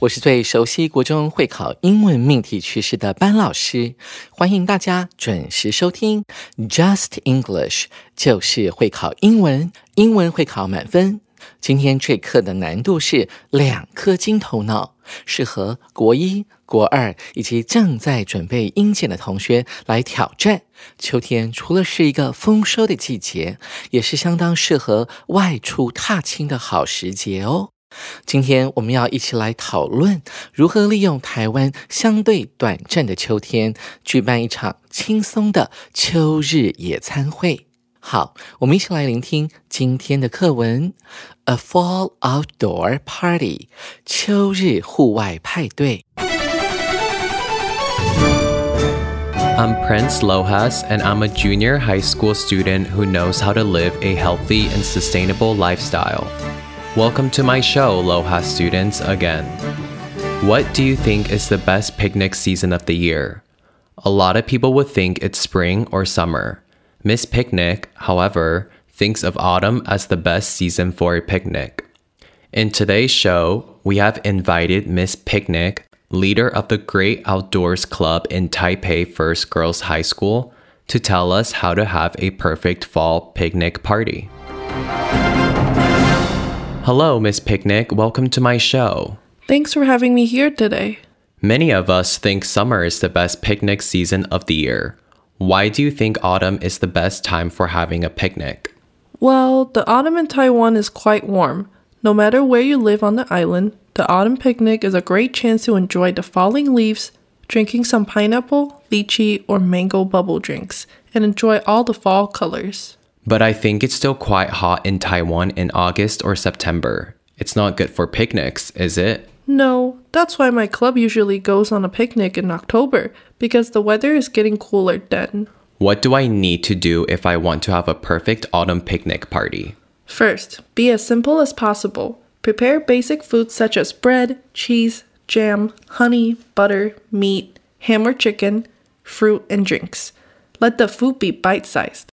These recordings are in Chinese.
我是最熟悉国中会考英文命题趋势的班老师，欢迎大家准时收听 Just English，就是会考英文，英文会考满分。今天这课的难度是两颗金头脑，适合国一、国二以及正在准备英检的同学来挑战。秋天除了是一个丰收的季节，也是相当适合外出踏青的好时节哦。今天我们要一起来讨论如何利用台湾相对短暂的秋天，举办一场轻松的秋日野餐会。好，我们一起来聆听今天的课文：A Fall Outdoor Party，秋日户外派对。I'm Prince Lohas, and I'm a junior high school student who knows how to live a healthy and sustainable lifestyle. Welcome to my show, Loha students, again. What do you think is the best picnic season of the year? A lot of people would think it's spring or summer. Miss Picnic, however, thinks of autumn as the best season for a picnic. In today's show, we have invited Miss Picnic, leader of the Great Outdoors Club in Taipei First Girls High School, to tell us how to have a perfect fall picnic party. Hello, Miss Picnic. Welcome to my show. Thanks for having me here today. Many of us think summer is the best picnic season of the year. Why do you think autumn is the best time for having a picnic? Well, the autumn in Taiwan is quite warm. No matter where you live on the island, the autumn picnic is a great chance to enjoy the falling leaves, drinking some pineapple, lychee, or mango bubble drinks, and enjoy all the fall colors. But I think it's still quite hot in Taiwan in August or September. It's not good for picnics, is it? No, that's why my club usually goes on a picnic in October, because the weather is getting cooler then. What do I need to do if I want to have a perfect autumn picnic party? First, be as simple as possible. Prepare basic foods such as bread, cheese, jam, honey, butter, meat, ham or chicken, fruit, and drinks. Let the food be bite sized.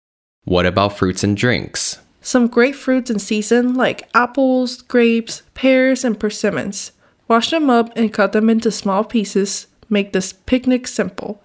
What about fruits and drinks? Some great fruits in season like apples, grapes, pears, and persimmons. Wash them up and cut them into small pieces. Make this picnic simple.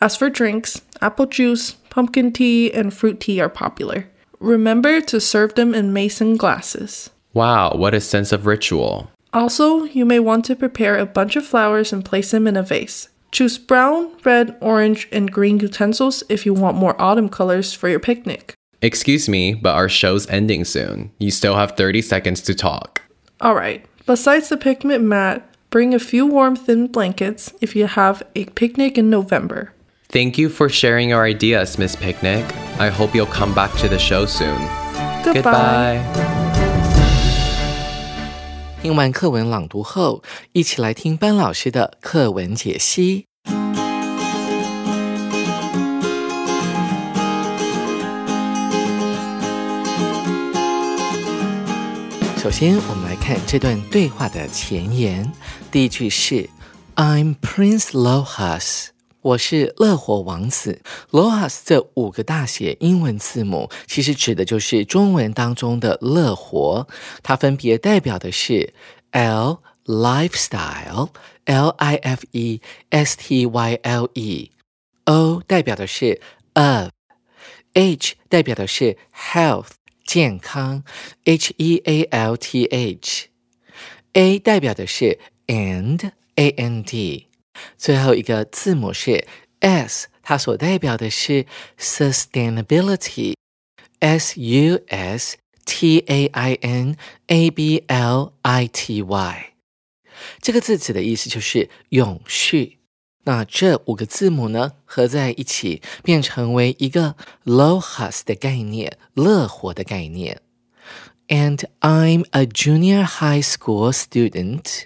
As for drinks, apple juice, pumpkin tea, and fruit tea are popular. Remember to serve them in mason glasses. Wow, what a sense of ritual. Also, you may want to prepare a bunch of flowers and place them in a vase. Choose brown, red, orange, and green utensils if you want more autumn colors for your picnic. Excuse me, but our show's ending soon. You still have 30 seconds to talk. Alright, besides the picnic mat, bring a few warm thin blankets if you have a picnic in November. Thank you for sharing your ideas, Miss Picnic. I hope you'll come back to the show soon. Goodbye. Goodbye. 听完课文朗读后，一起来听班老师的课文解析。首先，我们来看这段对话的前言。第一句是 "I'm Prince Lohas"，我是乐活王子。Lohas 这五个大写英文字母，其实指的就是中文当中的乐活，它分别代表的是 L lifestyle，L I F E S T Y L E，O 代表的是 of，H 代表的是 health。健康，H E A L T H，A 代表的是 and A N D，最后一个字母是 S，它所代表的是 sustainability，S U S T A I N A B L I T Y。这个字词的意思就是永续。那这五个字母呢，合在一起变成为一个 LOHAS 的概念，乐活的概念。And I'm a junior high school student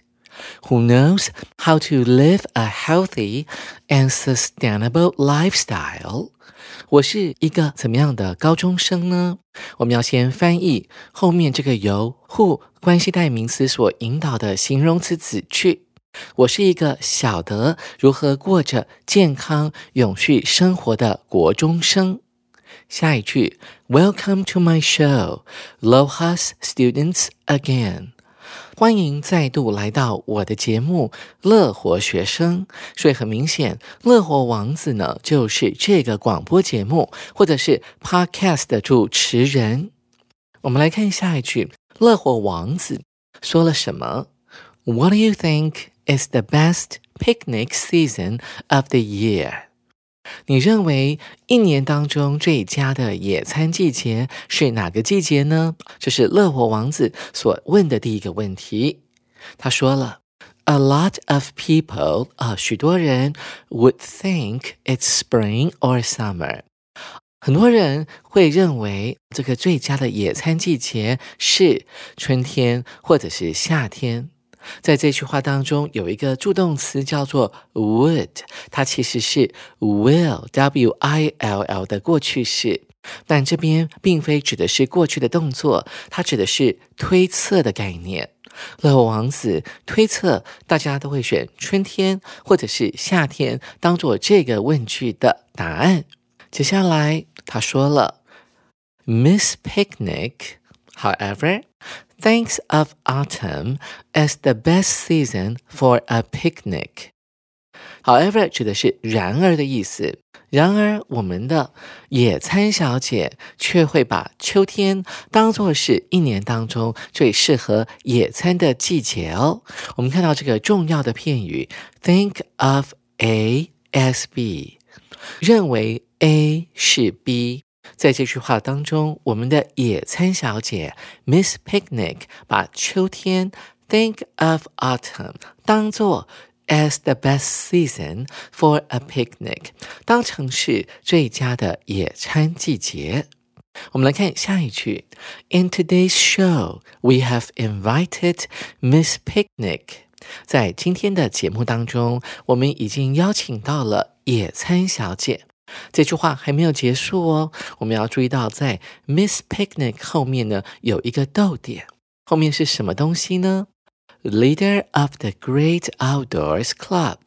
who knows how to live a healthy and sustainable lifestyle. 我是一个怎么样的高中生呢？我们要先翻译后面这个由 who 关系代名词所引导的形容词子句。我是一个晓得如何过着健康永续生活的国中生。下一句，Welcome to my show, Lohas students again。 欢迎再度来到我的节目《乐活学生》。所以很明显，乐活王子呢，就是这个广播节目或者是 Podcast 的主持人。我们来看下一句，乐活王子说了什么？What do you think is the best picnic season of the year？你认为一年当中最佳的野餐季节是哪个季节呢？这是乐活王子所问的第一个问题。他说了：“A lot of people，啊，许多人 would think it's spring or summer。很多人会认为这个最佳的野餐季节是春天或者是夏天。”在这句话当中，有一个助动词叫做 would，它其实是 will，w-i-l-l 的过去式，但这边并非指的是过去的动作，它指的是推测的概念。乐王子推测大家都会选春天或者是夏天当做这个问句的答案。接下来他说了，Miss Picnic，however。Thinks of autumn as the best season for a picnic. However，指的是然而的意思。然而，我们的野餐小姐却会把秋天当做是一年当中最适合野餐的季节哦。我们看到这个重要的片语，think of A as B，认为 A 是 B。在这句话当中，我们的野餐小姐 Miss Picnic 把秋天 think of autumn 当做 as the best season for a picnic，当成是最佳的野餐季节。我们来看下一句：In today's show, we have invited Miss Picnic。在今天的节目当中，我们已经邀请到了野餐小姐。这句话还没有结束哦，我们要注意到，在 Miss Picnic 后面呢有一个逗点，后面是什么东西呢？Leader of the Great Outdoors Club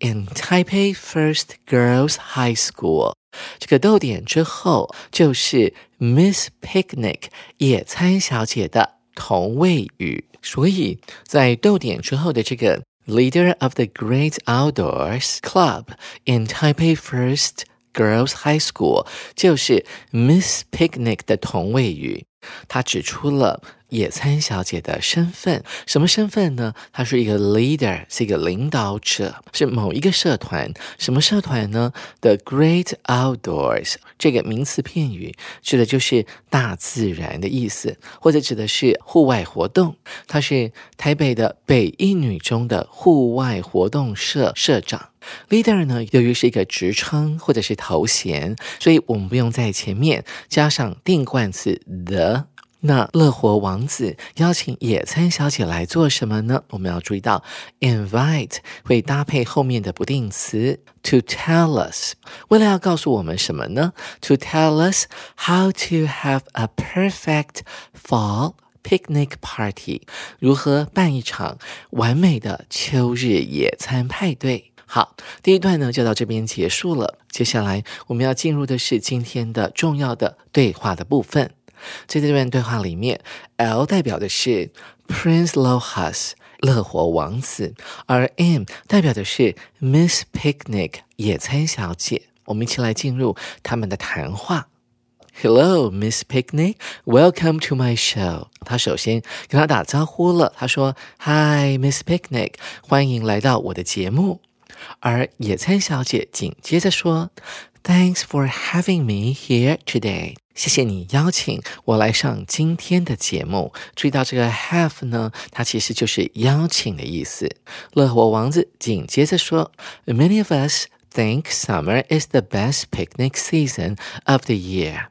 in Taipei First Girls High School。这个逗点之后就是 Miss Picnic 野餐小姐的同位语，所以在逗点之后的这个 Leader of the Great Outdoors Club in Taipei First。Girls High School 就是 Miss Picnic 的同位语，它指出了。野餐小姐的身份，什么身份呢？她是一个 leader，是一个领导者，是某一个社团。什么社团呢？The Great Outdoors 这个名词片语指的就是大自然的意思，或者指的是户外活动。她是台北的北一女中的户外活动社社长。Leader 呢，由于是一个职称或者是头衔，所以我们不用在前面加上定冠词 the。那乐活王子邀请野餐小姐来做什么呢？我们要注意到，invite 会搭配后面的不定词 to tell us，为了要告诉我们什么呢？To tell us how to have a perfect fall picnic party，如何办一场完美的秋日野餐派对。好，第一段呢就到这边结束了。接下来我们要进入的是今天的重要的对话的部分。在这段对话里面，L 代表的是 Prince Lohas 乐活王子，而 M 代表的是 Miss Picnic 野餐小姐。我们一起来进入他们的谈话。Hello, Miss Picnic, welcome to my show。他首先跟他打招呼了，他说：“Hi, Miss Picnic，欢迎来到我的节目。”而野餐小姐紧接着说：“Thanks for having me here today。”谢谢你邀请我来上今天的节目。注意到这个 have 呢，它其实就是邀请的意思。乐活王子紧接着说：“Many of us think summer is the best picnic season of the year.”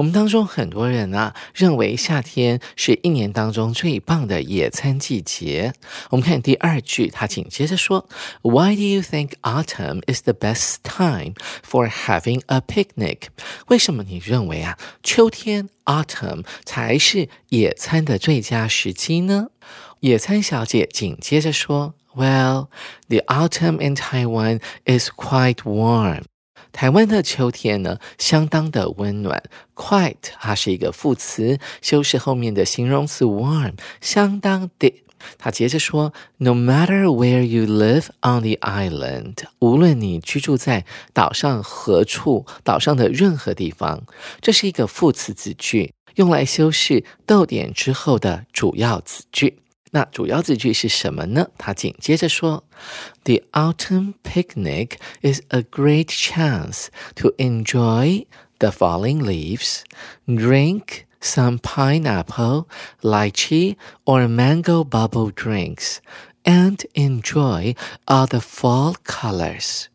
我们当中很多人啊，认为夏天是一年当中最棒的野餐季节。我们看第二句，他紧接着说：“Why do you think autumn is the best time for having a picnic？” 为什么你认为啊，秋天 autumn 才是野餐的最佳时机呢？野餐小姐紧接着说：“Well, the autumn in Taiwan is quite warm.” 台湾的秋天呢，相当的温暖。Quite 它是一个副词，修饰后面的形容词 warm，相当的。他接着说，No matter where you live on the island，无论你居住在岛上何处，岛上的任何地方，这是一个副词子句，用来修饰逗点之后的主要子句。那主要字句是什么呢？他紧接着说：“The autumn picnic is a great chance to enjoy the falling leaves, drink some pineapple, lychee, or mango bubble drinks, and enjoy all the fall colors.”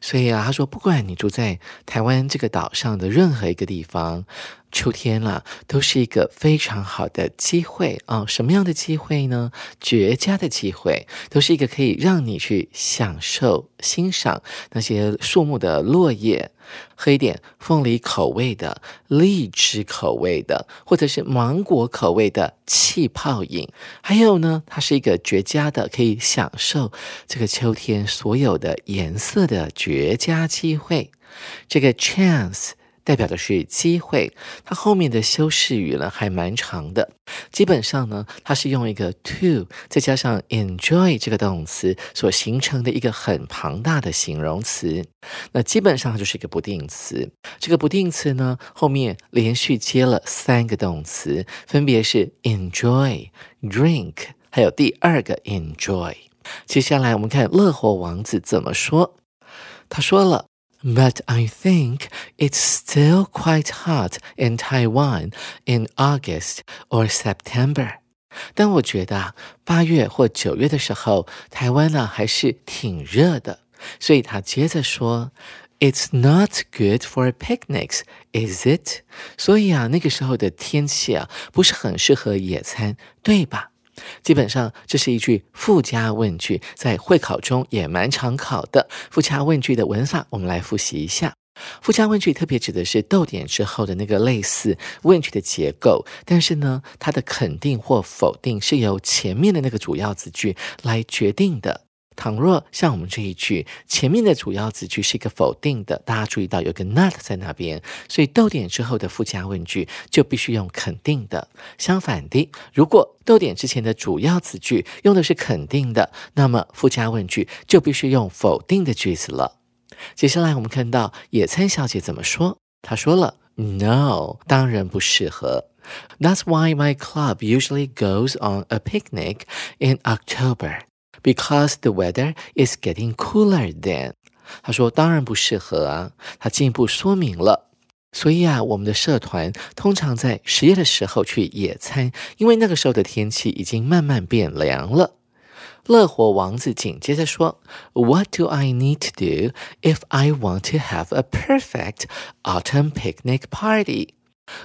所以啊，他说，不管你住在台湾这个岛上的任何一个地方。 秋天了，都是一个非常好的机会啊！什么样的机会呢？绝佳的机会，都是一个可以让你去享受、欣赏那些树木的落叶，喝一点凤梨口味的、荔枝口味的，或者是芒果口味的气泡饮。还有呢，它是一个绝佳的可以享受这个秋天所有的颜色的绝佳机会。这个 chance。代表的是机会，它后面的修饰语呢还蛮长的。基本上呢，它是用一个 to 再加上 enjoy 这个动词所形成的一个很庞大的形容词。那基本上就是一个不定词。这个不定词呢，后面连续接了三个动词，分别是 enjoy、drink，还有第二个 enjoy。接下来我们看乐活王子怎么说。他说了。But I think it's still quite hot in Taiwan in August or September. 但我觉得啊，八月或九月的时候，台湾呢还是挺热的。所以他接着说，It's not good for picnics, is it？所以啊，那个时候的天气啊，不是很适合野餐，对吧？ 基本上，这是一句附加问句，在会考中也蛮常考的。附加问句的文法，我们来复习一下。附加问句特别指的是逗点之后的那个类似问句的结构，但是呢，它的肯定或否定是由前面的那个主要子句来决定的。倘若像我们这一句前面的主要子句是一个否定的，大家注意到有个 not 在那边，所以逗点之后的附加问句就必须用肯定的。相反的，如果逗点之前的主要子句用的是肯定的，那么附加问句就必须用否定的句子了。接下来我们看到野餐小姐怎么说，她说了：“No，当然不适合。That's why my club usually goes on a picnic in October。” Because the weather is getting cooler then，他说当然不适合啊。他进一步说明了，所以啊，我们的社团通常在十月的时候去野餐，因为那个时候的天气已经慢慢变凉了。乐活王子紧接着说：“What do I need to do if I want to have a perfect autumn picnic party？”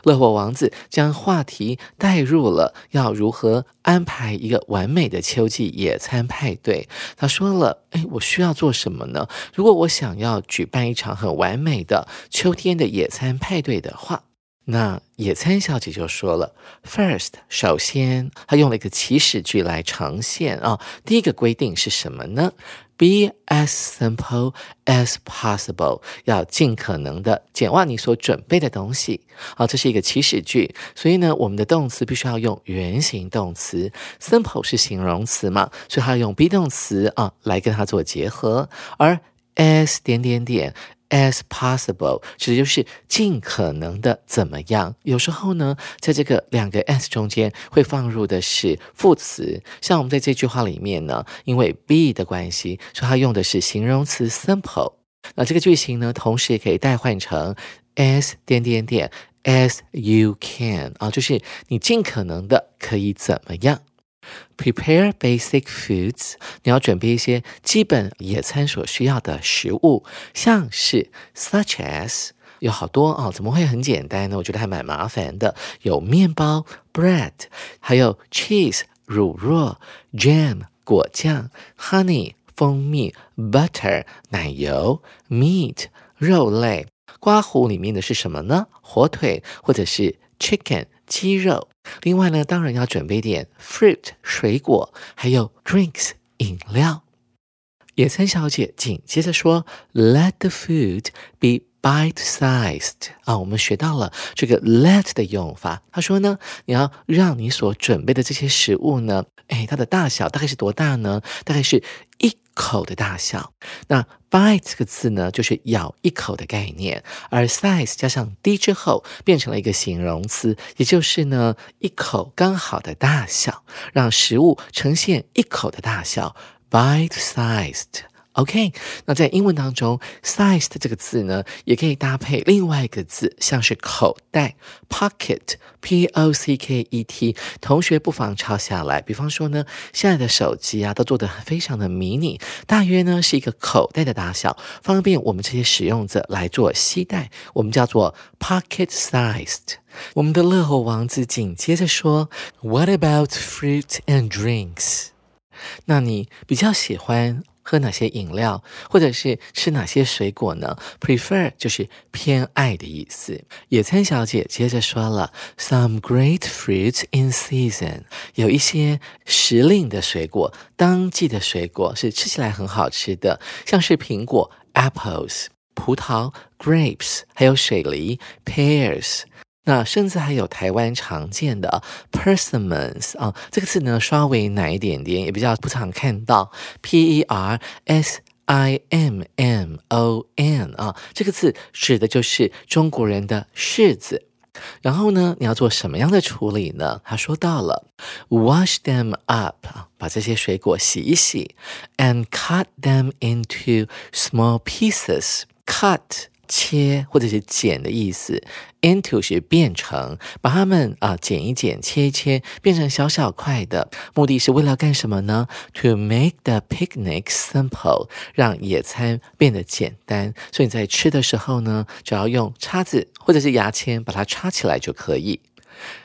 乐活王子将话题带入了要如何安排一个完美的秋季野餐派对。他说了：“哎，我需要做什么呢？如果我想要举办一场很完美的秋天的野餐派对的话。”那野餐小姐就说了：“First，首先，她用了一个祈使句来呈现啊。第一个规定是什么呢？Be as simple as possible，要尽可能的简化你所准备的东西。好，这是一个祈使句，所以呢，我们的动词必须要用原形动词。Simple 是形容词嘛，所以它要用 be 动词啊来跟它做结合，而 as 点点点。As possible，指的就是尽可能的怎么样。有时候呢，在这个两个 as 中间会放入的是副词，像我们在这句话里面呢，因为 be 的关系，所以它用的是形容词 simple。那这个句型呢，同时也可以代换成 as 点点点 as you can 啊，就是你尽可能的可以怎么样。Prepare basic foods，你要准备一些基本野餐所需要的食物，像是 such as 有好多啊，怎么会很简单呢？我觉得还蛮麻烦的。有面包 bread，还有 cheese 乳酪，jam 果酱，honey 蜂蜜，butter 奶油，meat 肉类。刮胡里面的是什么呢？火腿或者是 chicken 鸡肉。另外呢，当然要准备点 fruit 水果，还有 drinks 饮料。野餐小姐紧接着说：“Let the food be bite-sized。”啊，我们学到了这个 let 的用法。她说呢，你要让你所准备的这些食物呢，哎，它的大小大概是多大呢？大概是一。口的大小，那 bite 这个字呢，就是咬一口的概念，而 size 加上 d 之后，变成了一个形容词，也就是呢，一口刚好的大小，让食物呈现一口的大小，bite-sized。OK，那在英文当中，sized 这个字呢，也可以搭配另外一个字，像是口袋，pocket，p o c k e t。同学不妨抄下来。比方说呢，现在的手机啊，都做得非常的迷你，大约呢是一个口袋的大小，方便我们这些使用者来做携带，我们叫做 pocket sized。我们的乐活王子紧接着说，What about fruit and drinks？那你比较喜欢？喝哪些饮料，或者是吃哪些水果呢？Prefer 就是偏爱的意思。野餐小姐接着说了：“Some great fruits in season，有一些时令的水果，当季的水果是吃起来很好吃的，像是苹果 （apples）、葡萄 （grapes），还有水梨 （pears）。”那甚至还有台湾常见的 persimmons 啊，这个字呢稍微难一点点，也比较不常看到 p e r s i m m o n 啊，这个字指的就是中国人的柿子。然后呢，你要做什么样的处理呢？他说到了 wash them up 啊，把这些水果洗一洗，and cut them into small pieces，cut。切或者是剪的意思，into 是变成，把它们啊剪一剪，切一切，变成小小块的，目的是为了干什么呢？To make the picnic simple，让野餐变得简单。所以你在吃的时候呢，只要用叉子或者是牙签把它插起来就可以。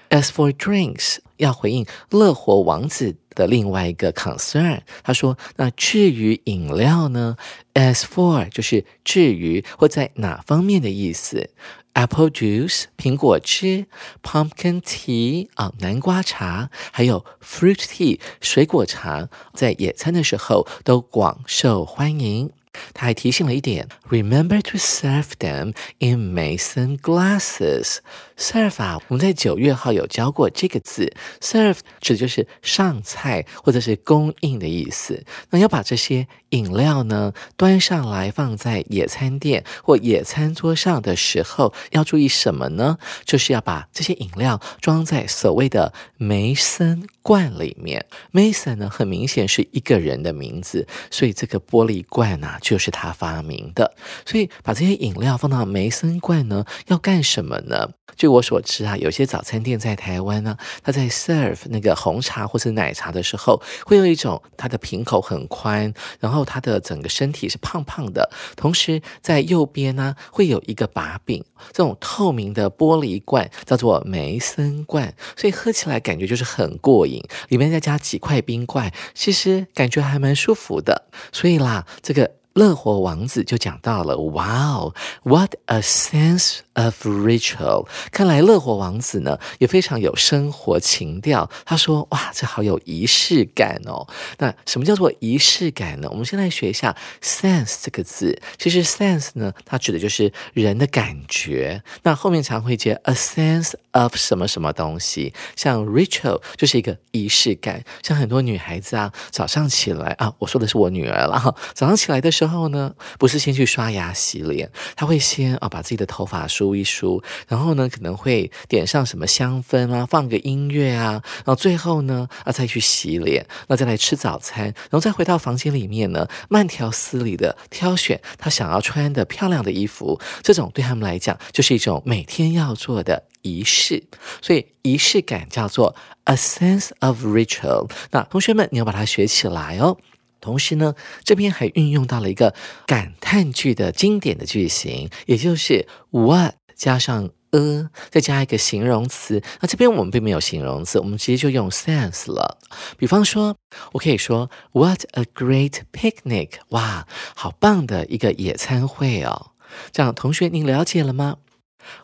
As for drinks，要回应乐活王子的另外一个 concern，他说：“那至于饮料呢？As for 就是至于或在哪方面的意思。Apple juice 苹果汁，pumpkin tea 啊南瓜茶，还有 fruit tea 水果茶，在野餐的时候都广受欢迎。”他还提醒了一点：Remember to serve them in mason glasses。Serve 啊，我们在九月号有教过这个字，serve 指的就是上菜或者是供应的意思。那要把这些饮料呢端上来放在野餐店或野餐桌上的时候，要注意什么呢？就是要把这些饮料装在所谓的梅森罐里面。Mason 呢，很明显是一个人的名字，所以这个玻璃罐啊。就是他发明的，所以把这些饮料放到梅森罐呢，要干什么呢？就我所知啊，有些早餐店在台湾呢，他在 serve 那个红茶或是奶茶的时候，会有一种它的瓶口很宽，然后它的整个身体是胖胖的，同时在右边呢会有一个把柄，这种透明的玻璃罐叫做梅森罐，所以喝起来感觉就是很过瘾，里面再加几块冰块，其实感觉还蛮舒服的。所以啦，这个。乐活王子就讲到了，哇哦，What a sense of ritual！看来乐活王子呢也非常有生活情调。他说，哇，这好有仪式感哦。那什么叫做仪式感呢？我们先来学一下 sense 这个字。其实 sense 呢，它指的就是人的感觉。那后面常会接 a sense of 什么什么东西，像 ritual 就是一个仪式感。像很多女孩子啊，早上起来啊，我说的是我女儿了哈，早上起来的时候。然后呢，不是先去刷牙洗脸，他会先啊把自己的头发梳一梳，然后呢可能会点上什么香氛啊，放个音乐啊，然后最后呢啊再去洗脸，那再来吃早餐，然后再回到房间里面呢，慢条斯理的挑选他想要穿的漂亮的衣服。这种对他们来讲就是一种每天要做的仪式，所以仪式感叫做 a sense of ritual。那同学们，你要把它学起来哦。同时呢，这边还运用到了一个感叹句的经典的句型，也就是 what 加上 a，再加一个形容词。那这边我们并没有形容词，我们直接就用 sense 了。比方说，我可以说 What a great picnic！哇，好棒的一个野餐会哦。这样，同学您了解了吗？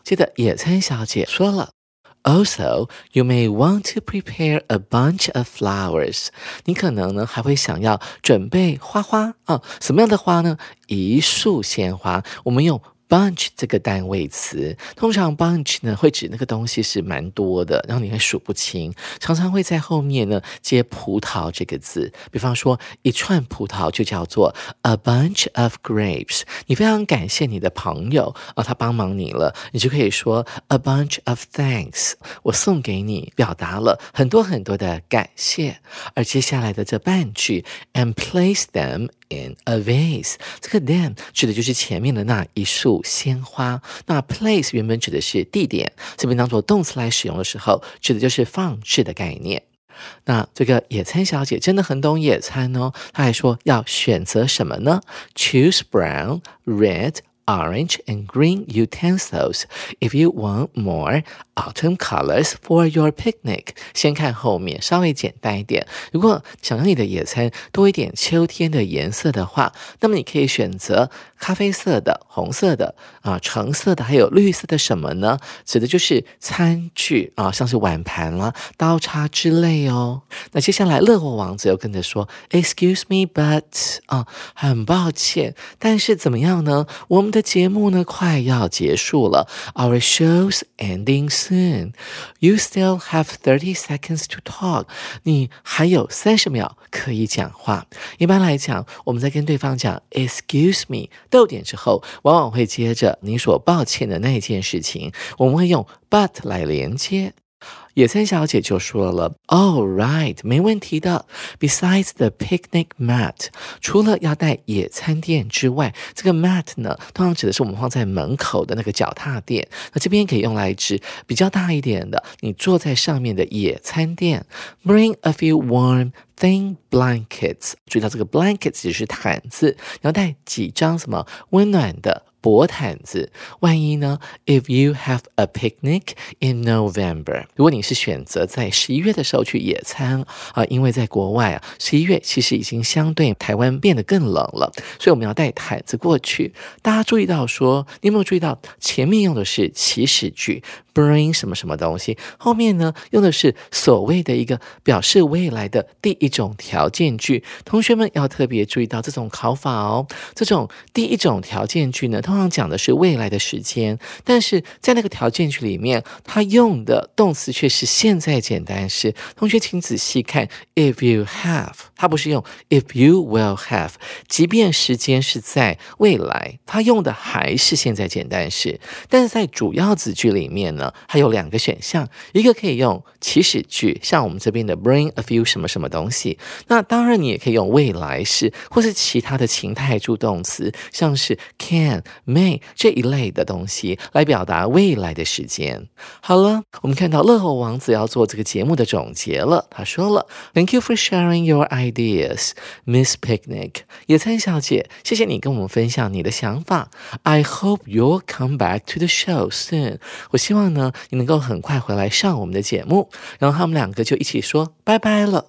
记得，野餐小姐说了。Also, you may want to prepare a bunch of flowers. 你可能呢还会想要准备花花啊？什么样的花呢？一束鲜花。我们用。Bunch 这个单位词，通常 bunch 呢会指那个东西是蛮多的，然后你会数不清，常常会在后面呢接葡萄这个字。比方说一串葡萄就叫做 a bunch of grapes。你非常感谢你的朋友啊，他帮忙你了，你就可以说 a bunch of thanks。我送给你，表达了很多很多的感谢。而接下来的这半句，and place them。In a vase，这个 them 指的就是前面的那一束鲜花。那 place 原本指的是地点，这边当做动词来使用的时候，指的就是放置的概念。那这个野餐小姐真的很懂野餐哦，她还说要选择什么呢？Choose brown, red. Orange and green utensils if you want more autumn colors for your picnic。先看后面，稍微简单一点。如果想让你的野餐多一点秋天的颜色的话，那么你可以选择咖啡色的、红色的啊、橙色的，还有绿色的什么呢？指的就是餐具啊，像是碗盘啦、刀叉之类哦。那接下来乐活王子又跟着说：“Excuse me, but 啊，很抱歉，但是怎么样呢？我们的节目呢快要结束了，Our show's ending soon. You still have thirty seconds to talk. 你还有三十秒可以讲话。一般来讲，我们在跟对方讲 Excuse me 逗点之后，往往会接着你所抱歉的那件事情，我们会用 but 来连接。野餐小姐就说了：“All right，没问题的。Besides the picnic mat，除了要带野餐垫之外，这个 mat 呢，通常指的是我们放在门口的那个脚踏垫。那这边可以用来指比较大一点的，你坐在上面的野餐垫。Bring a few warm thin blankets。注意到这个 blankets 只是毯子，你要带几张什么温暖的。”薄毯子，万一呢？If you have a picnic in November，如果你是选择在十一月的时候去野餐啊，因为在国外啊，十一月其实已经相对台湾变得更冷了，所以我们要带毯子过去。大家注意到说，你有没有注意到前面用的是祈使句？Bring 什么什么东西，后面呢用的是所谓的一个表示未来的第一种条件句。同学们要特别注意到这种考法哦。这种第一种条件句呢，通常讲的是未来的时间，但是在那个条件句里面，它用的动词却是现在简单式。同学请仔细看，If you have，它不是用 If you will have，即便时间是在未来，它用的还是现在简单式。但是在主要子句里面呢？还有两个选项，一个可以用祈使句，像我们这边的 bring a few 什么什么东西。那当然，你也可以用未来式或是其他的情态助动词，像是 can、may 这一类的东西来表达未来的时间。好了，我们看到乐活王子要做这个节目的总结了。他说了：“Thank you for sharing your ideas, Miss Picnic。”野餐小姐，谢谢你跟我们分享你的想法。I hope you'll come back to the show soon。我希望。呢，你能够很快回来上我们的节目，然后他们两个就一起说拜拜了。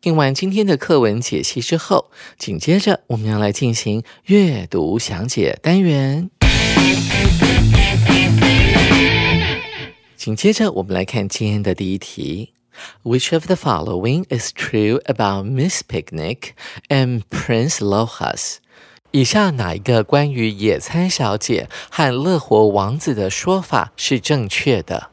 听完今天的课文解析之后，紧接着我们要来进行阅读详解单元。紧接着我们来看今天的第一题：Which of the following is true about Miss Picnic and Prince Lohas？以下哪一个关于野餐小姐和乐活王子的说法是正确的？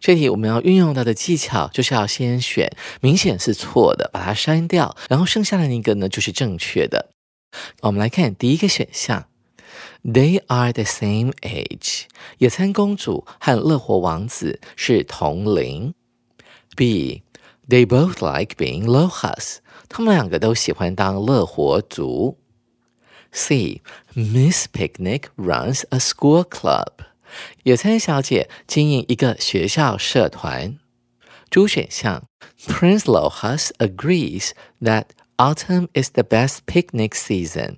这题我们要运用到的技巧就是要先选明显是错的，把它删掉，然后剩下的那个呢就是正确的。我们来看第一个选项，They are the same age。野餐公主和乐活王子是同龄。B，They both like being lohas。他们两个都喜欢当乐活族。C，Miss Picnic runs a school club。野餐小姐经营一个学校社团。主选项，Prince Lohas agrees that autumn is the best picnic season。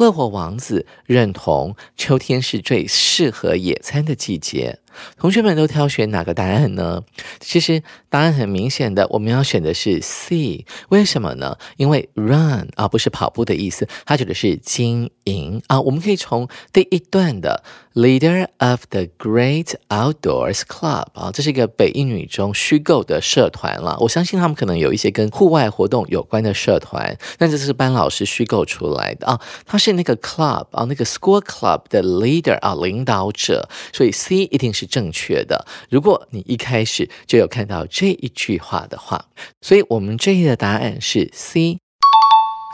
乐活王子认同秋天是最适合野餐的季节。同学们都挑选哪个答案呢？其实答案很明显的，我们要选的是 C。为什么呢？因为 run 啊不是跑步的意思，它指的是经营啊。我们可以从第一段的 leader of the Great Outdoors Club 啊，这是一个北一女中虚构的社团了。我相信他们可能有一些跟户外活动有关的社团，但这是班老师虚构出来的啊。他是那个 club 啊，那个 school club 的 leader 啊，领导者，所以 C 一定是。是正确的。如果你一开始就有看到这一句话的话，所以我们这一的答案是 C。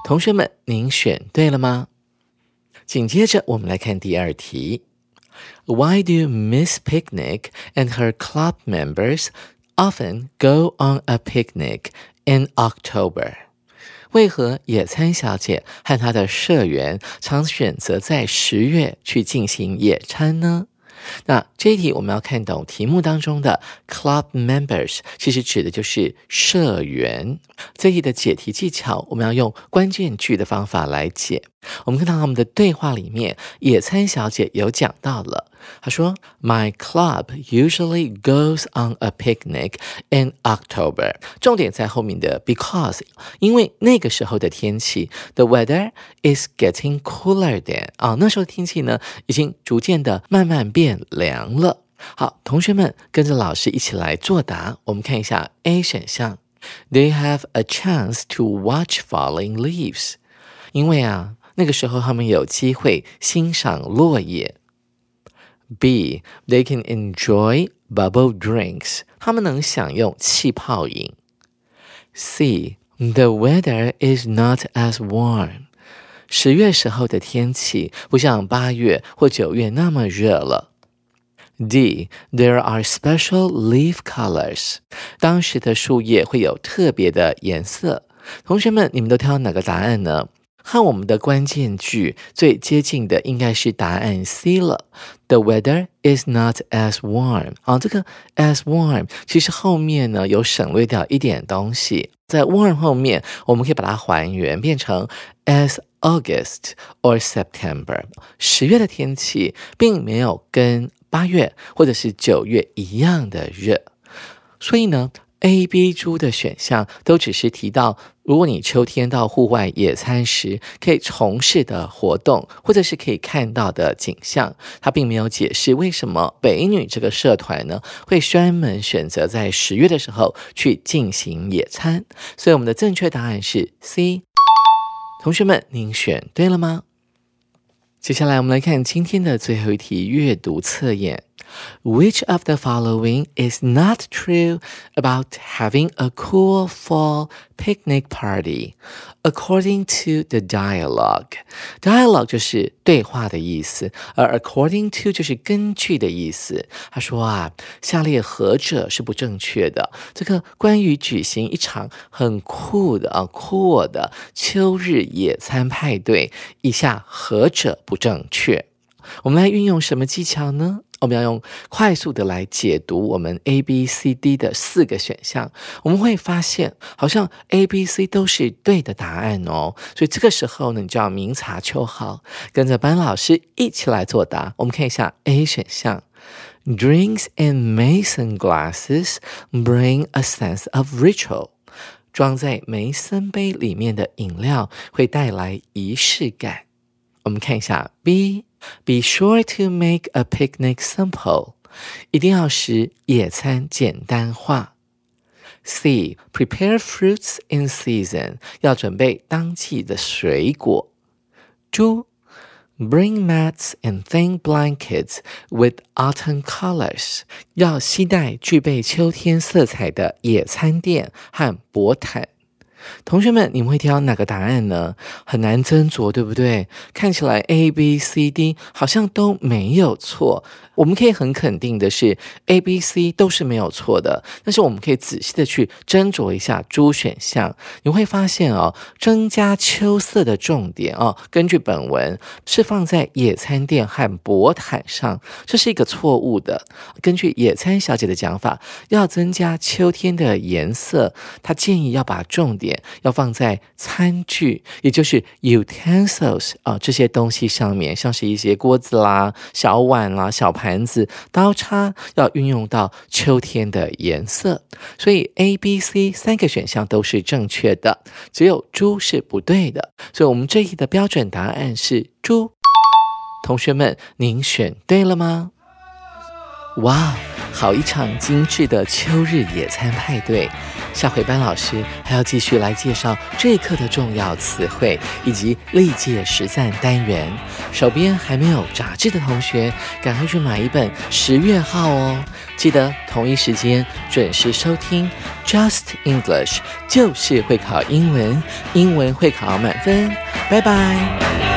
同学们，您选对了吗？紧接着我们来看第二题：Why do Miss Picnic and her club members often go on a picnic in October？ 为何野餐小姐和她的社员常选择在十月去进行野餐呢？那这一题我们要看懂题目当中的 club members，其实指的就是社员。这一题的解题技巧，我们要用关键句的方法来解。我们看到他们的对话里面，野餐小姐有讲到了。他说：“My club usually goes on a picnic in October。”重点在后面的 because，因为那个时候的天气，the weather is getting cooler than 啊，那时候天气呢已经逐渐的慢慢变凉了。好，同学们跟着老师一起来作答。我们看一下 A 选项：They have a chance to watch falling leaves。因为啊，那个时候他们有机会欣赏落叶。B. They can enjoy bubble drinks. 他们能享用气泡饮。C. The weather is not as warm. 十月时候的天气不像八月或九月那么热了。D. There are special leaf colors. 当时的树叶会有特别的颜色。同学们，你们都挑哪个答案呢？ 和我们的关键句最接近的应该是答案 C 了。The weather is not as warm。啊，这个 as warm 其实后面呢有省略掉一点东西，在 warm 后面我们可以把它还原变成 as August or September。十月的天气并没有跟八月或者是九月一样的热，所以呢。A、B、猪的选项都只是提到，如果你秋天到户外野餐时可以从事的活动，或者是可以看到的景象，它并没有解释为什么北女这个社团呢会专门选择在十月的时候去进行野餐。所以我们的正确答案是 C。同学们，您选对了吗？接下来我们来看今天的最后一题阅读测验。Which of the following is not true about having a cool fall picnic party? According to the dialogue, dialogue 就是对话的意思，而 according to 就是根据的意思。他说啊，下列何者是不正确的？这个关于举行一场很酷的啊酷的秋日野餐派对，以下何者不正确？我们来运用什么技巧呢？我们要用快速的来解读我们 A、B、C、D 的四个选项，我们会发现好像 A、B、C 都是对的答案哦。所以这个时候呢，你就要明察秋毫，跟着班老师一起来作答。我们看一下 A 选项：Drinks in mason glasses bring a sense of ritual。装在梅森杯里面的饮料会带来仪式感。我们看一下 B。Be sure to make a picnic simple，一定要使野餐简单化。C. Prepare fruits in season，要准备当季的水果。D. Bring mats and thin blankets with autumn colors，要携带具备秋天色彩的野餐垫和薄毯。 同学们，你们会挑哪个答案呢？很难斟酌，对不对？看起来 A、B、C、D 好像都没有错。我们可以很肯定的是，A、B、C 都是没有错的。但是我们可以仔细的去斟酌一下猪选项，你会发现哦，增加秋色的重点哦，根据本文是放在野餐垫和薄毯上，这是一个错误的。根据野餐小姐的讲法，要增加秋天的颜色，她建议要把重点要放在餐具，也就是 utensils 啊这些东西上面，像是一些锅子啦、小碗啦、小盘。子、刀叉要运用到秋天的颜色，所以 A、B、C 三个选项都是正确的，只有猪是不对的。所以，我们这一题的标准答案是猪。同学们，您选对了吗？哇，好一场精致的秋日野餐派对！下回班老师还要继续来介绍这一课的重要词汇以及历届实战单元。手边还没有杂志的同学，赶快去买一本十月号哦！记得同一时间准时收听 Just English，就是会考英文，英文会考满分。拜拜。